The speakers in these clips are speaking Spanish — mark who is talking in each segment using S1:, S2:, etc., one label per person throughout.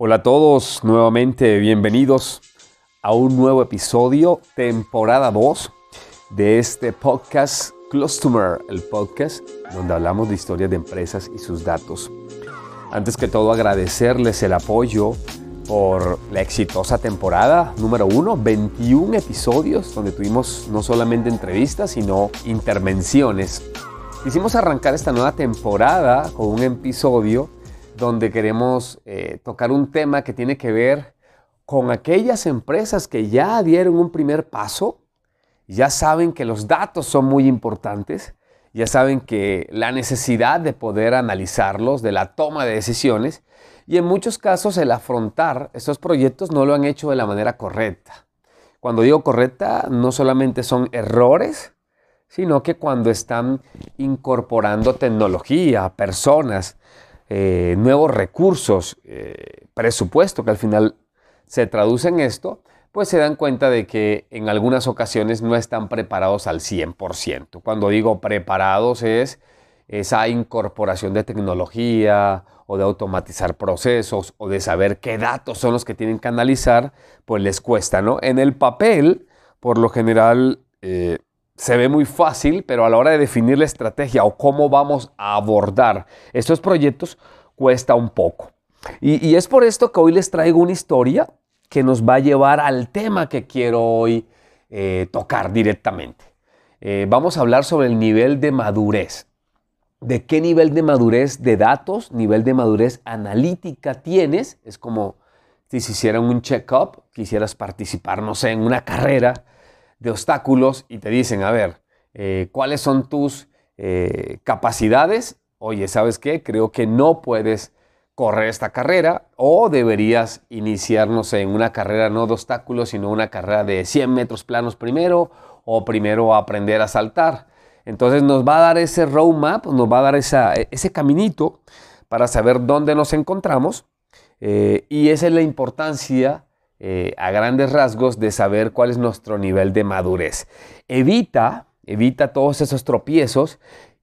S1: Hola a todos, nuevamente bienvenidos a un nuevo episodio, temporada 2 de este podcast Customer, el podcast donde hablamos de historias de empresas y sus datos. Antes que todo agradecerles el apoyo por la exitosa temporada número 1, 21 episodios donde tuvimos no solamente entrevistas, sino intervenciones. Quisimos arrancar esta nueva temporada con un episodio donde queremos eh, tocar un tema que tiene que ver con aquellas empresas que ya dieron un primer paso, ya saben que los datos son muy importantes, ya saben que la necesidad de poder analizarlos, de la toma de decisiones, y en muchos casos el afrontar estos proyectos no lo han hecho de la manera correcta. Cuando digo correcta, no solamente son errores, sino que cuando están incorporando tecnología, personas, eh, nuevos recursos, eh, presupuesto que al final se traduce en esto, pues se dan cuenta de que en algunas ocasiones no están preparados al 100%. Cuando digo preparados es esa incorporación de tecnología o de automatizar procesos o de saber qué datos son los que tienen que analizar, pues les cuesta, ¿no? En el papel, por lo general, eh, se ve muy fácil, pero a la hora de definir la estrategia o cómo vamos a abordar estos proyectos, cuesta un poco. Y, es por esto que hoy les traigo una historia que nos va a llevar al tema que quiero hoy eh, tocar directamente. Eh, vamos a hablar sobre el nivel de madurez. ¿De qué nivel de madurez de datos, nivel de madurez analítica tienes? Es como si se hiciera un check-up, quisieras participar, no sé, en una carrera de obstáculos y te dicen, a ver, eh, ¿cuáles son tus eh, capacidades? Oye, ¿sabes qué? Creo que no puedes correr esta carrera o deberías iniciarnos en una carrera no de obstáculos, sino una carrera de 100 metros planos primero o primero aprender a saltar. Entonces nos va a dar ese roadmap, nos va a dar ese caminito para saber dónde nos encontramos eh, y esa es la importancia eh, a grandes rasgos de saber cuál es nuestro nivel de madurez. Evita, evita todos esos tropiezos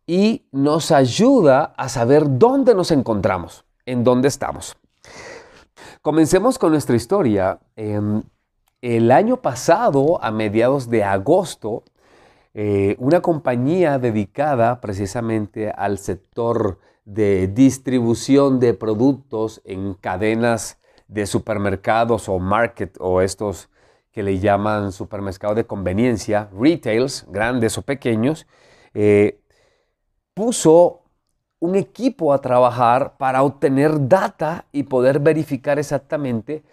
S1: y nos ayuda a saber dónde nos encontramos, en dónde estamos. Comencemos con nuestra historia. Em, el año pasado, a mediados de agosto, eh, una compañía dedicada precisamente al sector de distribución de productos en cadenas de supermercados o market o estos que le llaman supermercados de conveniencia, retails, grandes o pequeños, eh, puso un equipo a trabajar para obtener data y poder verificar exactamente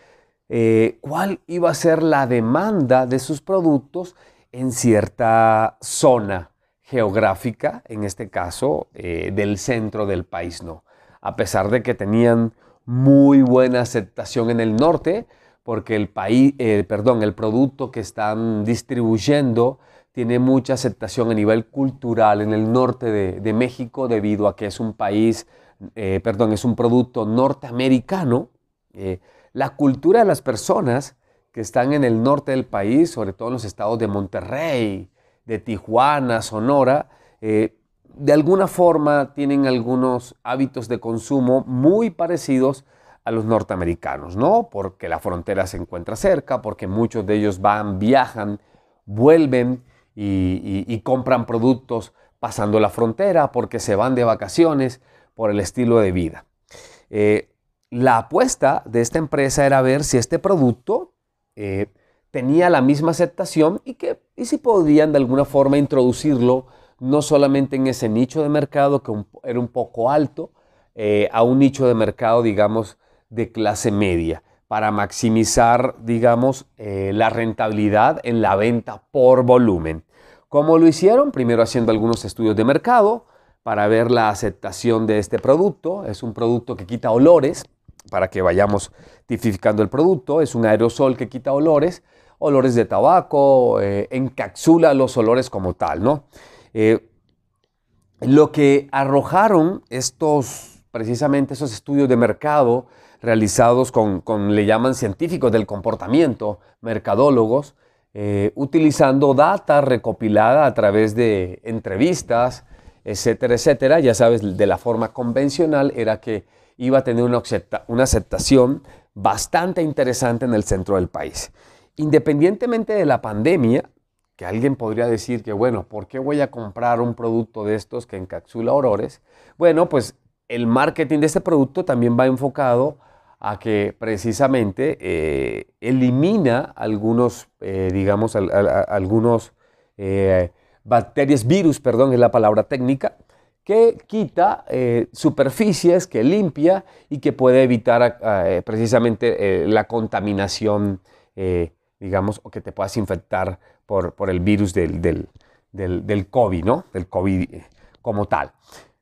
S1: eh, cuál iba a ser la demanda de sus productos en cierta zona geográfica, en este caso eh, del centro del país, no. A pesar de que tenían muy buena aceptación en el norte, porque el país, eh, perdón, el producto que están distribuyendo tiene mucha aceptación a nivel cultural en el norte de, México debido a que es un país, eh, perdón, es un producto norteamericano. Eh, la cultura de las personas que están en el norte del país, sobre todo en los estados de Monterrey, de Tijuana, Sonora, de alguna forma tienen algunos hábitos de consumo muy parecidos a los norteamericanos, ¿no? Porque la frontera se encuentra cerca, porque muchos de ellos van, viajan, vuelven y, compran productos pasando la frontera, porque se van de vacaciones, por el estilo de vida. Eh, la apuesta de esta empresa era ver si este producto eh, tenía la misma aceptación y, que, y si podían de alguna forma introducirlo no solamente en ese nicho de mercado que era un poco alto, eh, a un nicho de mercado, digamos, de clase media, para maximizar, digamos, eh, la rentabilidad en la venta por volumen. ¿Cómo lo hicieron? Primero haciendo algunos estudios de mercado para ver la aceptación de este producto. Es un producto que quita olores, para que vayamos tipificando el producto. Es un aerosol que quita olores, olores de tabaco, eh, encapsula los olores como tal, ¿no? Eh, lo que arrojaron estos, precisamente esos estudios de mercado realizados con, le llaman científicos del comportamiento, mercadólogos, eh, utilizando data recopilada a través de entrevistas, etcétera, etcétera. Ya sabes, de la forma convencional era que iba a tener una, una aceptación bastante interesante en el centro del país. Independientemente de la pandemia, que alguien podría decir que, bueno, ¿por qué voy a comprar un producto de estos que encapsula aurores? Bueno, pues el marketing de este producto también va enfocado a que precisamente eh, elimina algunos, eh, digamos, algunos eh, bacterias, virus, perdón, es la palabra técnica, que quita superficies, que limpia y que puede evitar precisamente la contaminación, digamos, o que te puedas infectar por, el virus del, del, del, COVID, ¿no? Del COVID como tal.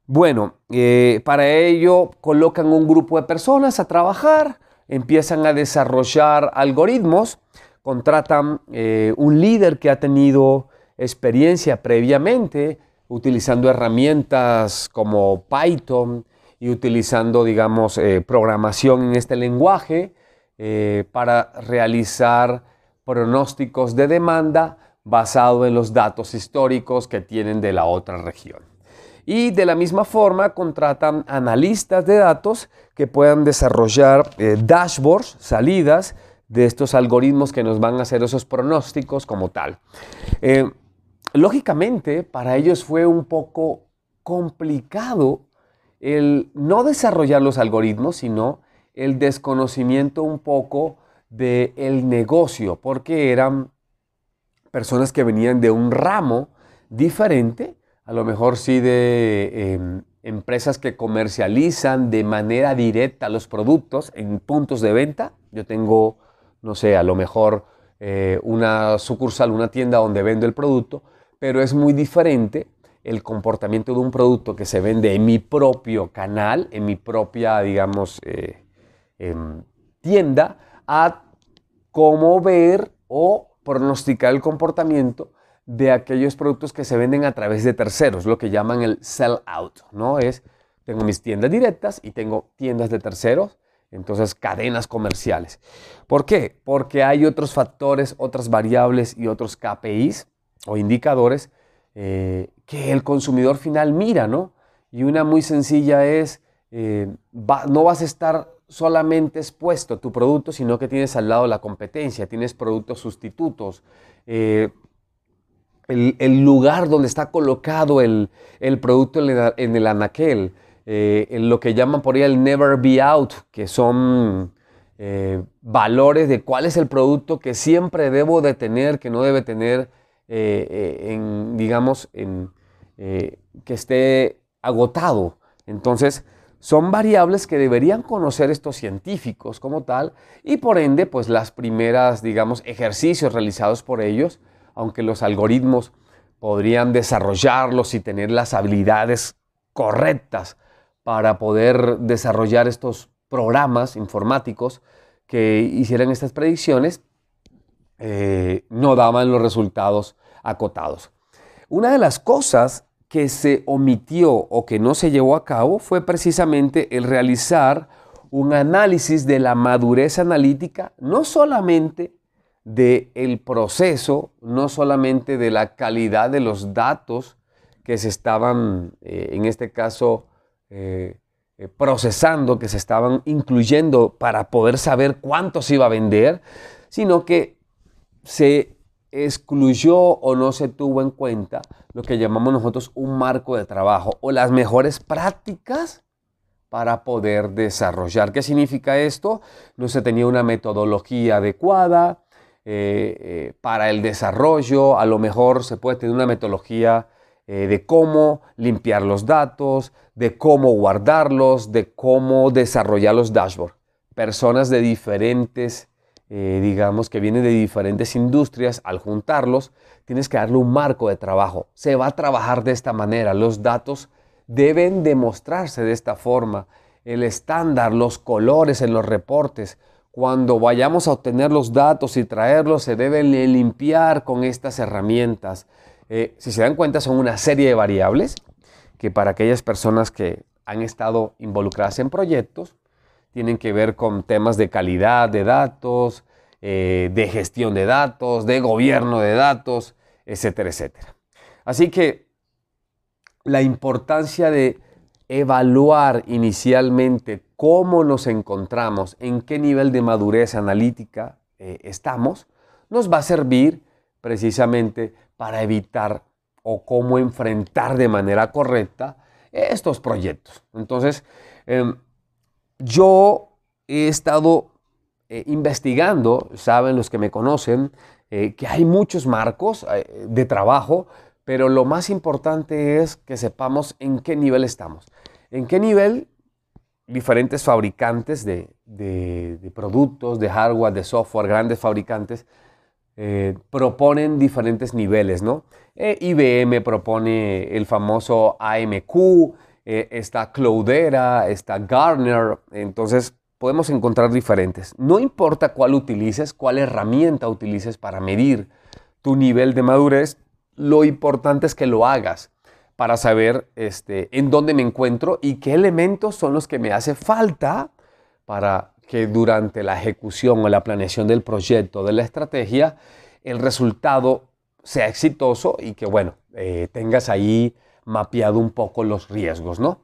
S1: Bueno, eh, para ello colocan un grupo de personas a trabajar, empiezan a desarrollar algoritmos, contratan eh, un líder que ha tenido experiencia previamente utilizando herramientas como Python y utilizando, digamos, eh, programación en este lenguaje para realizar pronósticos de demanda basado en los datos históricos que tienen de la otra región. Y de la misma forma contratan analistas de datos que puedan desarrollar eh, dashboards, salidas de estos algoritmos que nos van a hacer esos pronósticos como tal. Eh, lógicamente, para ellos fue un poco complicado el no desarrollar los algoritmos, sino el desconocimiento un poco del el negocio, porque eran personas que venían de un ramo diferente a lo mejor sí de em, empresas que comercializan de manera directa los productos en puntos de venta. Yo tengo, no sé, a lo mejor eh, una sucursal, una tienda donde vendo el producto, pero es muy diferente el comportamiento de un producto que se vende en mi propio canal, en mi propia, digamos, eh, em, tienda, a cómo ver o pronosticar el comportamiento de aquellos productos que se venden a través de terceros, lo que llaman el sell out, ¿no? Es, tengo mis tiendas directas y tengo tiendas de terceros, entonces cadenas comerciales. ¿Por qué? Porque hay otros factores, otras variables y otros KPIs o indicadores eh, que el consumidor final mira, ¿no? Y una muy sencilla es, eh, no vas a estar solamente expuesto tu producto, sino que tienes al lado la competencia, tienes productos sustitutos. Eh, el, lugar donde está colocado el, producto en, el anaquel, eh, en lo que llaman por ahí el never be out, que son eh, valores de cuál es el producto que siempre debo de tener, que no debe tener, en, digamos, en, que esté agotado. Entonces, son variables que deberían conocer estos científicos como tal y por ende, pues las primeras, digamos, ejercicios realizados por ellos aunque los algoritmos podrían desarrollarlos y tener las habilidades correctas para poder desarrollar estos programas informáticos que hicieran estas predicciones, eh, no daban los resultados acotados. Una de las cosas que se omitió o que no se llevó a cabo fue precisamente el realizar un análisis de la madurez analítica, no solamente del el proceso, no solamente de la calidad de los datos que se estaban, eh, en este caso, eh, eh, procesando, que se estaban incluyendo para poder saber cuánto se iba a vender, sino que se excluyó o no se tuvo en cuenta lo que llamamos nosotros un marco de trabajo o las mejores prácticas para poder desarrollar. ¿Qué significa esto? No se tenía una metodología adecuada, eh, eh, para el desarrollo, a lo mejor se puede tener una metodología eh, de cómo limpiar los datos, de cómo guardarlos, de cómo desarrollar los dashboards. Personas de diferentes, digamos, que vienen de diferentes industrias, al juntarlos, tienes que darle un marco de trabajo. Se va a trabajar de esta manera. Los datos deben demostrarse de esta forma. El estándar, los colores en los reportes, cuando vayamos a obtener los datos y traerlos, se deben limpiar con estas herramientas. Eh, si se dan cuenta, son una serie de variables que para aquellas personas que han estado involucradas en proyectos, tienen que ver con temas de calidad de datos, eh, de gestión de datos, de gobierno de datos, etcétera, etcétera. Así que la importancia de evaluar inicialmente cómo nos encontramos, en qué nivel de madurez analítica eh, estamos, nos va a servir precisamente para evitar o cómo enfrentar de manera correcta estos proyectos. Entonces, em, yo he estado eh, investigando, saben los que me conocen, eh, que hay muchos marcos de trabajo, pero lo más importante es que sepamos en qué nivel estamos. En qué nivel diferentes fabricantes de, productos, de hardware, de software, grandes fabricantes, eh, proponen diferentes niveles, ¿no? Eh, IBM propone el famoso AMQ, eh, está Cloudera, está Gartner, entonces podemos encontrar diferentes. No importa cuál utilices, cuál herramienta utilices para medir tu nivel de madurez, lo importante es que lo hagas para saber este, en dónde me encuentro y qué elementos son los que me hace falta para que durante la ejecución o la planeación del proyecto, de la estrategia, el resultado sea exitoso y que, bueno, eh, tengas ahí mapeado un poco los riesgos, ¿no?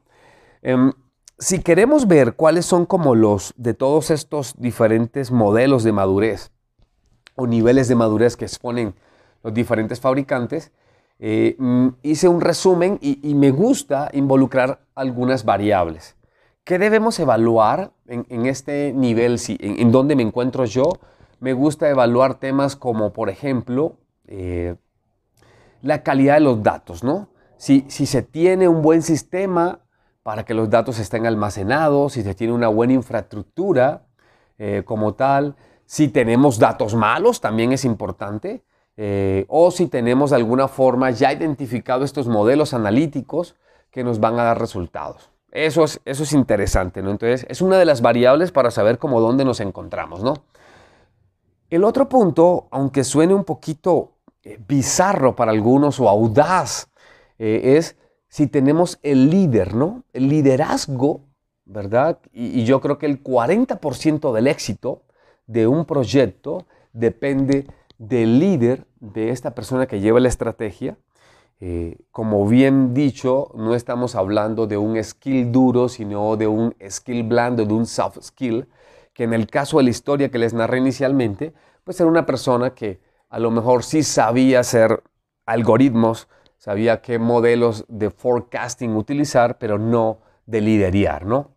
S1: Em, si queremos ver cuáles son como los de todos estos diferentes modelos de madurez o niveles de madurez que exponen los diferentes fabricantes, eh, mm, hice un resumen y, me gusta involucrar algunas variables. ¿Qué debemos evaluar en, este nivel? Si, en, dónde me encuentro yo? Me gusta evaluar temas como, por ejemplo, eh, la calidad de los datos, ¿no? Si, se tiene un buen sistema para que los datos estén almacenados, si se tiene una buena infraestructura eh, como tal, si tenemos datos malos, también es importante. Eh, o si tenemos de alguna forma ya identificado estos modelos analíticos que nos van a dar resultados. Eso es, eso es interesante, ¿no? Entonces, es una de las variables para saber cómo dónde nos encontramos, ¿no? El otro punto, aunque suene un poquito eh, bizarro para algunos o audaz, eh, es si tenemos el líder, ¿no? El liderazgo, ¿verdad? Y, yo creo que el 40% del éxito de un proyecto depende del líder, de esta persona que lleva la estrategia. Eh, como bien dicho, no estamos hablando de un skill duro, sino de un skill blando, de un soft skill, que en el caso de la historia que les narré inicialmente, pues era una persona que a lo mejor sí sabía hacer algoritmos, sabía qué modelos de forecasting utilizar, pero no de liderar, ¿no?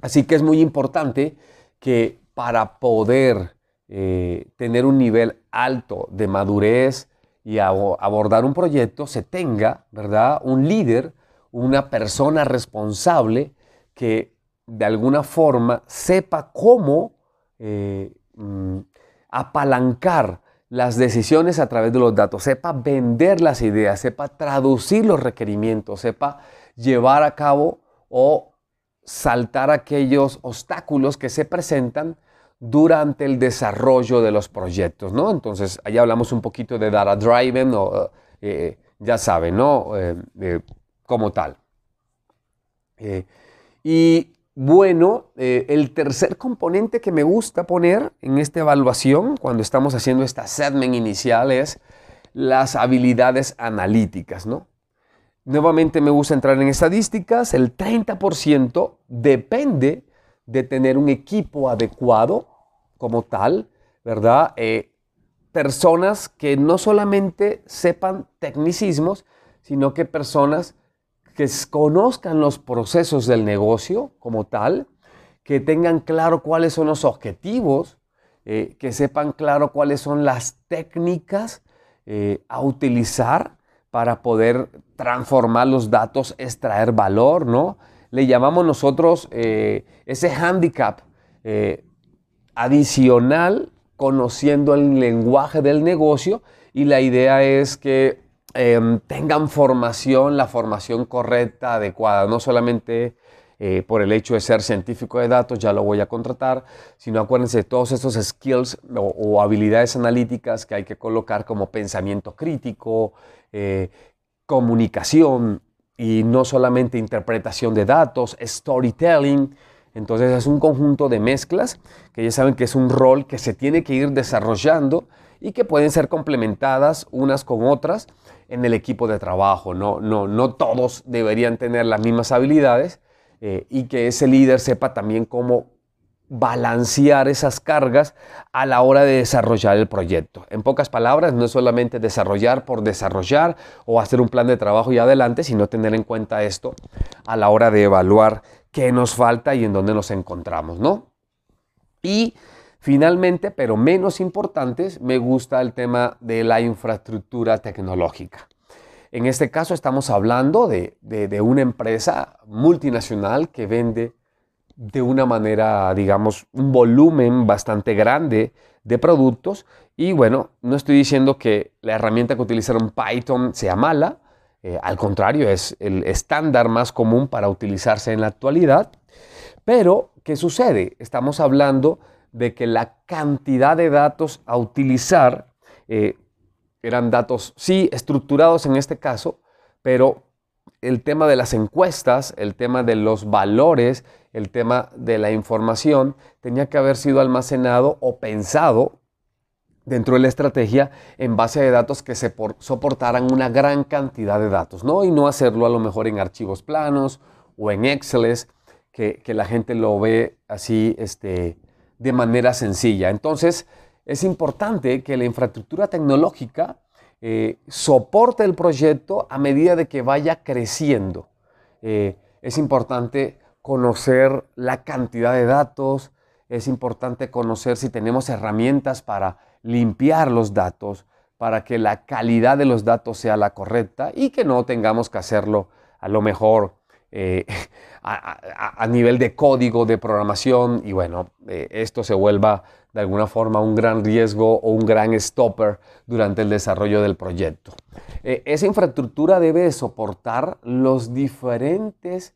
S1: Así que es muy importante que para poder eh, tener un nivel alto de madurez y abordar un proyecto, se tenga, ¿verdad? Un líder, una persona responsable que de alguna forma sepa cómo eh, mm, apalancar las decisiones a través de los datos, sepa vender las ideas, sepa traducir los requerimientos, sepa llevar a cabo o saltar aquellos obstáculos que se presentan durante el desarrollo de los proyectos, ¿no? Entonces, ahí hablamos un poquito de data driven, o, eh, ya saben, ¿no? Eh, como tal. Eh, y bueno, el tercer componente que me gusta poner en esta evaluación, cuando estamos haciendo esta segment inicial, es las habilidades analíticas, ¿no? Nuevamente me gusta entrar en estadísticas, el 30% depende de tener un equipo adecuado como tal, ¿verdad? Eh, personas que no solamente sepan tecnicismos, sino que personas que conozcan los procesos del negocio como tal, que tengan claro cuáles son los objetivos, eh, que sepan claro cuáles son las técnicas eh, a utilizar para poder transformar los datos, extraer valor, ¿no? le llamamos nosotros eh, ese handicap adicional conociendo el lenguaje del negocio y la idea es que em, tengan formación, la formación correcta, adecuada, no solamente eh, por el hecho de ser científico de datos, ya lo voy a contratar, sino acuérdense de todos esos skills o, habilidades analíticas que hay que colocar como pensamiento crítico, comunicación, y no solamente interpretación de datos, storytelling. Entonces es un conjunto de mezclas que ya saben que es un rol que se tiene que ir desarrollando y que pueden ser complementadas unas con otras en el equipo de trabajo. No, no, no todos deberían tener las mismas habilidades eh, y que ese líder sepa también cómo balancear esas cargas a la hora de desarrollar el proyecto. En pocas palabras, no es solamente desarrollar por desarrollar o hacer un plan de trabajo y adelante, sino tener en cuenta esto a la hora de evaluar qué nos falta y en dónde nos encontramos, ¿no? Y finalmente, pero menos importantes, me gusta el tema de la infraestructura tecnológica. En este caso estamos hablando de, de una empresa multinacional que vende de una manera, digamos, un volumen bastante grande de productos. Y bueno, no estoy diciendo que la herramienta que utilizaron Python sea mala, eh, al contrario, es el estándar más común para utilizarse en la actualidad. Pero, ¿qué sucede? Estamos hablando de que la cantidad de datos a utilizar eh, eran datos, sí, estructurados en este caso, pero el tema de las encuestas, el tema de los valores, el tema de la información, tenía que haber sido almacenado o pensado dentro de la estrategia en base de datos que se soportaran una gran cantidad de datos, ¿no? Y no hacerlo a lo mejor en archivos planos o en Excel, que, que la gente lo ve así este, de manera sencilla. Entonces, es importante que la infraestructura tecnológica eh, soporte el proyecto a medida de que vaya creciendo. Eh, es importante conocer la cantidad de datos, es importante conocer si tenemos herramientas para limpiar los datos, para que la calidad de los datos sea la correcta y que no tengamos que hacerlo a lo mejor eh, a, nivel de código de programación y bueno, esto se vuelva de alguna forma un gran riesgo o un gran stopper durante el desarrollo del proyecto. Eh, esa infraestructura debe soportar los diferentes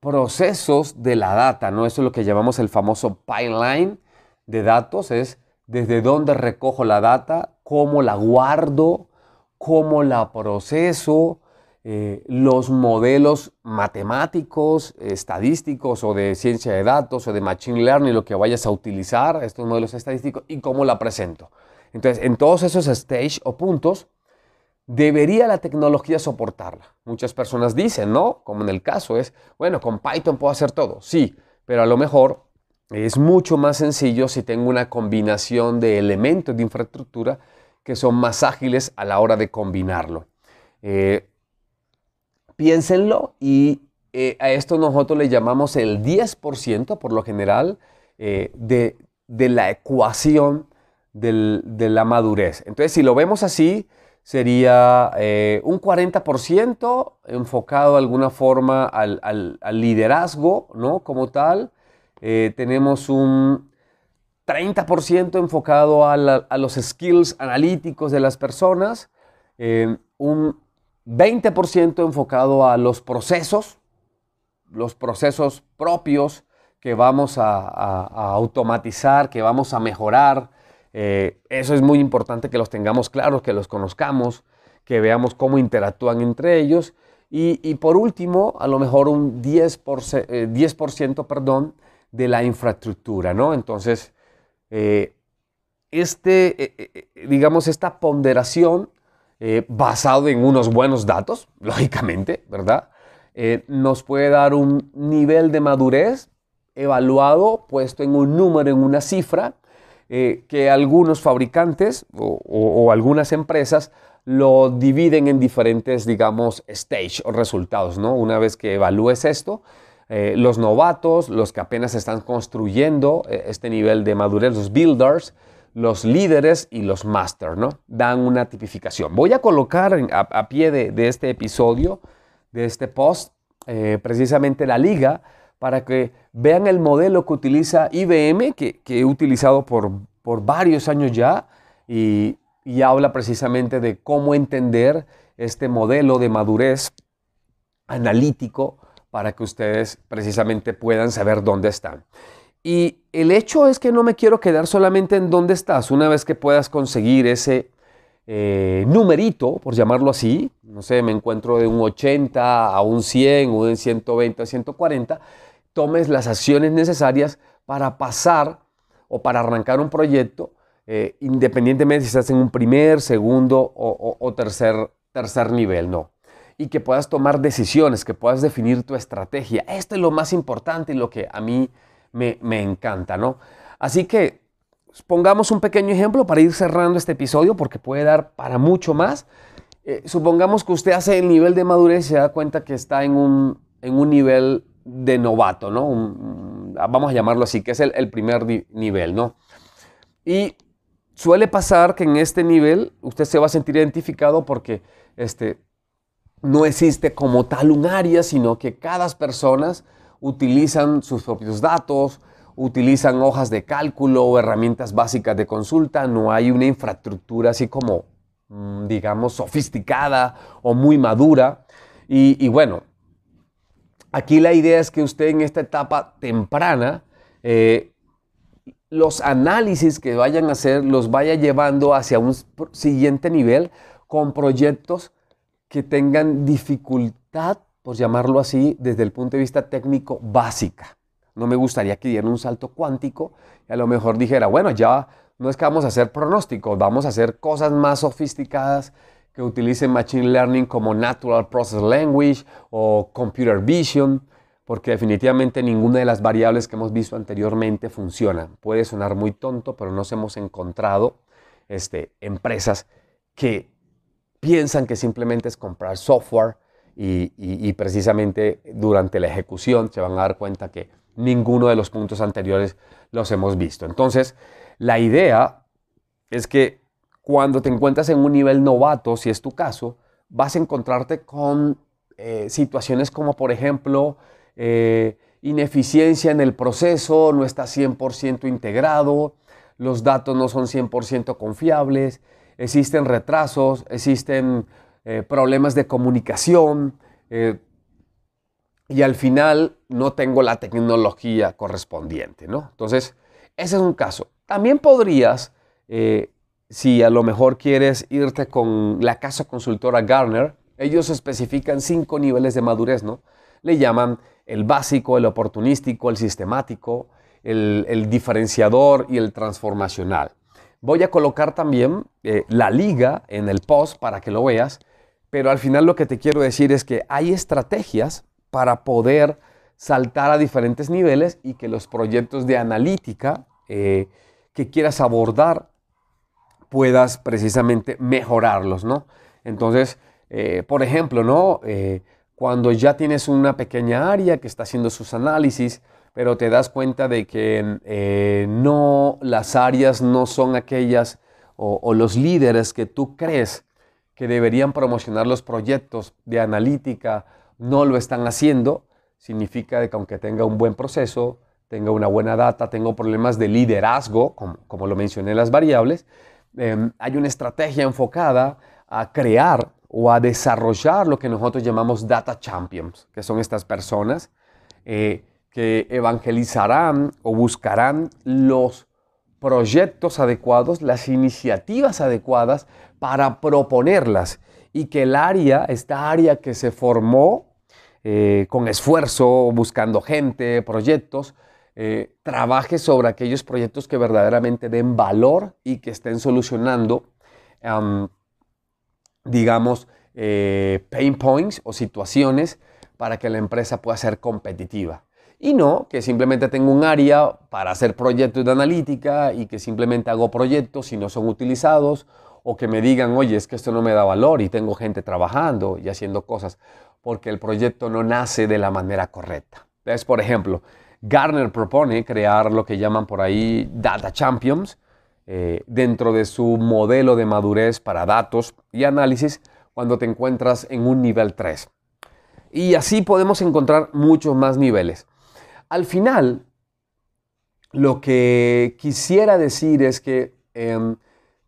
S1: procesos de la data, ¿no? Eso es lo que llamamos el famoso pipeline de datos, es desde dónde recojo la data, cómo la guardo, cómo la proceso, eh, los modelos matemáticos, estadísticos o de ciencia de datos o de machine learning, lo que vayas a utilizar, estos modelos estadísticos, y cómo la presento. Entonces, en todos esos stage o puntos, debería la tecnología soportarla. Muchas personas dicen, ¿no? Como en el caso es, bueno, con Python puedo hacer todo. Sí, pero a lo mejor es mucho más sencillo si tengo una combinación de elementos de infraestructura que son más ágiles a la hora de combinarlo. Eh, Piénsenlo y eh, a esto nosotros le llamamos el 10% por lo general eh, de, la ecuación de la madurez. Entonces, si lo vemos así, sería eh, un 40% enfocado de alguna forma al, liderazgo, ¿no? Como tal. tenemos un 30% enfocado a, a, los skills analíticos de las personas, un 20% enfocado a los procesos, los procesos propios que vamos a, automatizar, que vamos a mejorar. Eh, eso es muy importante que los tengamos claros, que los conozcamos, que veamos cómo interactúan entre ellos. Y, por último, a lo mejor un 10%, 10 eh, perdón, de la infraestructura, ¿no? Entonces, eh, este, digamos, esta ponderación eh, basado en unos buenos datos, lógicamente, ¿verdad? Eh, nos puede dar un nivel de madurez evaluado, puesto en un número, en una cifra, eh, que algunos fabricantes o, algunas empresas lo dividen en diferentes, digamos, stage o resultados, ¿no? Una vez que evalúes esto, los novatos, los que apenas están construyendo este nivel de madurez, los builders, los líderes y los máster, ¿no? Dan una tipificación. Voy a colocar a, pie de, este episodio, de este post, eh, precisamente la liga para que vean el modelo que utiliza IBM, que, he utilizado por, por, varios años ya, y habla precisamente de cómo entender este modelo de madurez analítico para que ustedes precisamente puedan saber dónde están. Y el hecho es que no me quiero quedar solamente en dónde estás. Una vez que puedas conseguir ese eh, numerito, por llamarlo así, no sé, me encuentro de un 80 a un 100 o de 120 a 140, tomes las acciones necesarias para pasar o para arrancar un proyecto eh, independientemente si estás en un primer, segundo o, tercer, tercer nivel, no. Y que puedas tomar decisiones, que puedas definir tu estrategia. Esto es lo más importante y lo que a mí me, encanta, ¿no? Así que pongamos un pequeño ejemplo para ir cerrando este episodio porque puede dar para mucho más. Eh, supongamos que usted hace el nivel de madurez y se da cuenta que está en un, en un nivel de novato, ¿no? vamos a llamarlo así, que es el, el primer nivel, ¿no? Y suele pasar que en este nivel usted se va a sentir identificado porque este, no existe como tal un área, sino que cada persona utilizan sus propios datos, utilizan hojas de cálculo o herramientas básicas de consulta, no hay una infraestructura así como, mm, digamos, sofisticada o muy madura. Y, bueno, aquí la idea es que usted en esta etapa temprana eh, los análisis que vayan a hacer los vaya llevando hacia un siguiente nivel con proyectos que tengan dificultad, por llamarlo así, desde el punto de vista técnico básica. No me gustaría que dieran un salto cuántico y a lo mejor dijera, bueno, ya no es que vamos a hacer pronósticos, vamos a hacer cosas más sofisticadas que utilicen Machine Learning como Natural Process Language o Computer Vision porque definitivamente ninguna de las variables que hemos visto anteriormente funciona. Puede sonar muy tonto, pero nos hemos encontrado este, empresas que piensan que simplemente es comprar software y, precisamente durante la ejecución se van a dar cuenta que ninguno de los puntos anteriores los hemos visto. Entonces, la idea es que cuando te encuentras en un nivel novato, si es tu caso, vas a encontrarte con eh, situaciones como, por ejemplo, eh, ineficiencia en el proceso, no está 100% integrado, los datos no son 100% confiables, existen retrasos, existen eh, problemas de comunicación eh, y al final no tengo la tecnología correspondiente. ¿no? Entonces, ese es un caso. También podrías, si a lo mejor quieres irte con la casa consultora Garner, ellos especifican cinco niveles de madurez, ¿no? Le llaman el básico, el oportunístico, el sistemático, el, diferenciador y el transformacional. Voy a colocar también eh, la liga en el post para que lo veas, pero al final lo que te quiero decir es que hay estrategias para poder saltar a diferentes niveles y que los proyectos de analítica eh, que quieras abordar puedas precisamente mejorarlos, ¿no? Entonces, eh, por ejemplo, ¿no? cuando ya tienes una pequeña área que está haciendo sus análisis, pero te das cuenta de que eh, no, las áreas no son aquellas o, los líderes que tú crees que deberían promocionar los proyectos de analítica, no lo están haciendo, significa que aunque tenga un buen proceso, tenga una buena data, tenga problemas de liderazgo, como, lo mencioné en las variables, em, hay una estrategia enfocada a crear o a desarrollar lo que nosotros llamamos data champions, que son estas personas eh, que evangelizarán o buscarán los proyectos adecuados, las iniciativas adecuadas para proponerlas y que el área, esta área que se formó eh, con esfuerzo, buscando gente, proyectos, eh, trabaje sobre aquellos proyectos que verdaderamente den valor y que estén solucionando digamos, eh, pain points o situaciones para que la empresa pueda ser competitiva. Y no que simplemente tengo un área para hacer proyectos de analítica y que simplemente hago proyectos y no son utilizados o que me digan, oye, es que esto no me da valor y tengo gente trabajando y haciendo cosas porque el proyecto no nace de la manera correcta. Entonces, por ejemplo, Garner propone crear lo que llaman por ahí Data Champions, eh, dentro de su modelo de madurez para datos y análisis cuando te encuentras en un nivel 3. Y así podemos encontrar muchos más niveles. Al final, lo que quisiera decir es que em,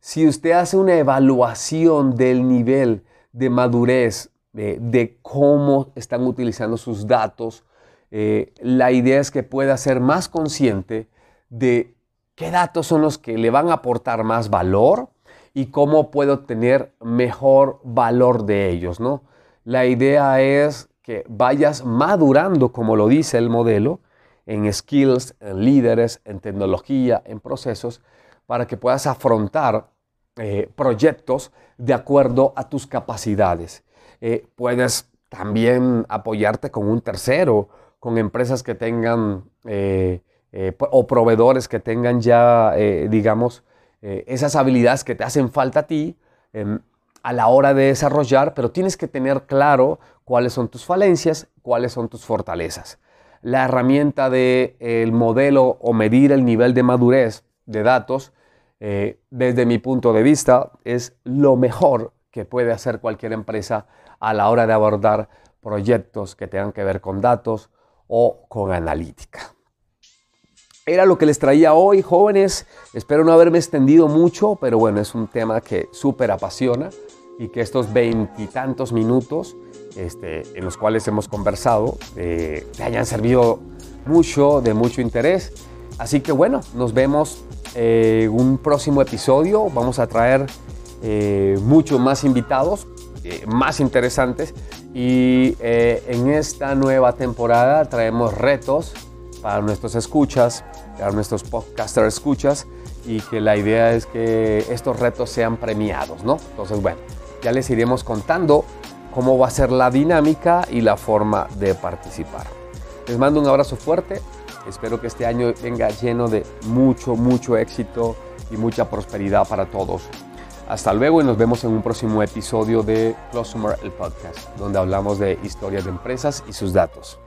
S1: si usted hace una evaluación del nivel de madurez, de, cómo están utilizando sus datos, eh, la idea es que pueda ser más consciente de qué datos son los que le van a aportar más valor y cómo puedo tener mejor valor de ellos, ¿no? La idea es que vayas madurando, como lo dice el modelo, en skills, en líderes, en tecnología, en procesos, para que puedas afrontar eh, proyectos de acuerdo a tus capacidades. Eh, puedes también apoyarte con un tercero, con empresas que tengan eh, o proveedores que tengan ya, digamos, esas habilidades que te hacen falta a ti em, a la hora de desarrollar, pero tienes que tener claro cuáles son tus falencias, cuáles son tus fortalezas. La herramienta del el modelo o medir el nivel de madurez de datos eh, desde mi punto de vista, es lo mejor que puede hacer cualquier empresa a la hora de abordar proyectos que tengan que ver con datos o con analítica. Era lo que les traía hoy, jóvenes. Espero no haberme extendido mucho, pero bueno, es un tema que súper apasiona y que estos veintitantos minutos este, en los cuales hemos conversado eh, te hayan servido mucho, de mucho interés. Así que bueno, nos vemos eh, un próximo episodio. Vamos a traer eh, muchos más invitados, eh, más interesantes. Y en esta nueva temporada traemos retos para nuestros escuchas, para nuestros podcaster escuchas. Y que la idea es que estos retos sean premiados, ¿no? Entonces, bueno, ya les iremos contando cómo va a ser la dinámica y la forma de participar. Les mando un abrazo fuerte Espero que este año venga lleno de mucho, mucho éxito y mucha prosperidad para todos. Hasta luego y nos vemos en un próximo episodio de Closumer, el podcast, donde hablamos de historias de empresas y sus datos.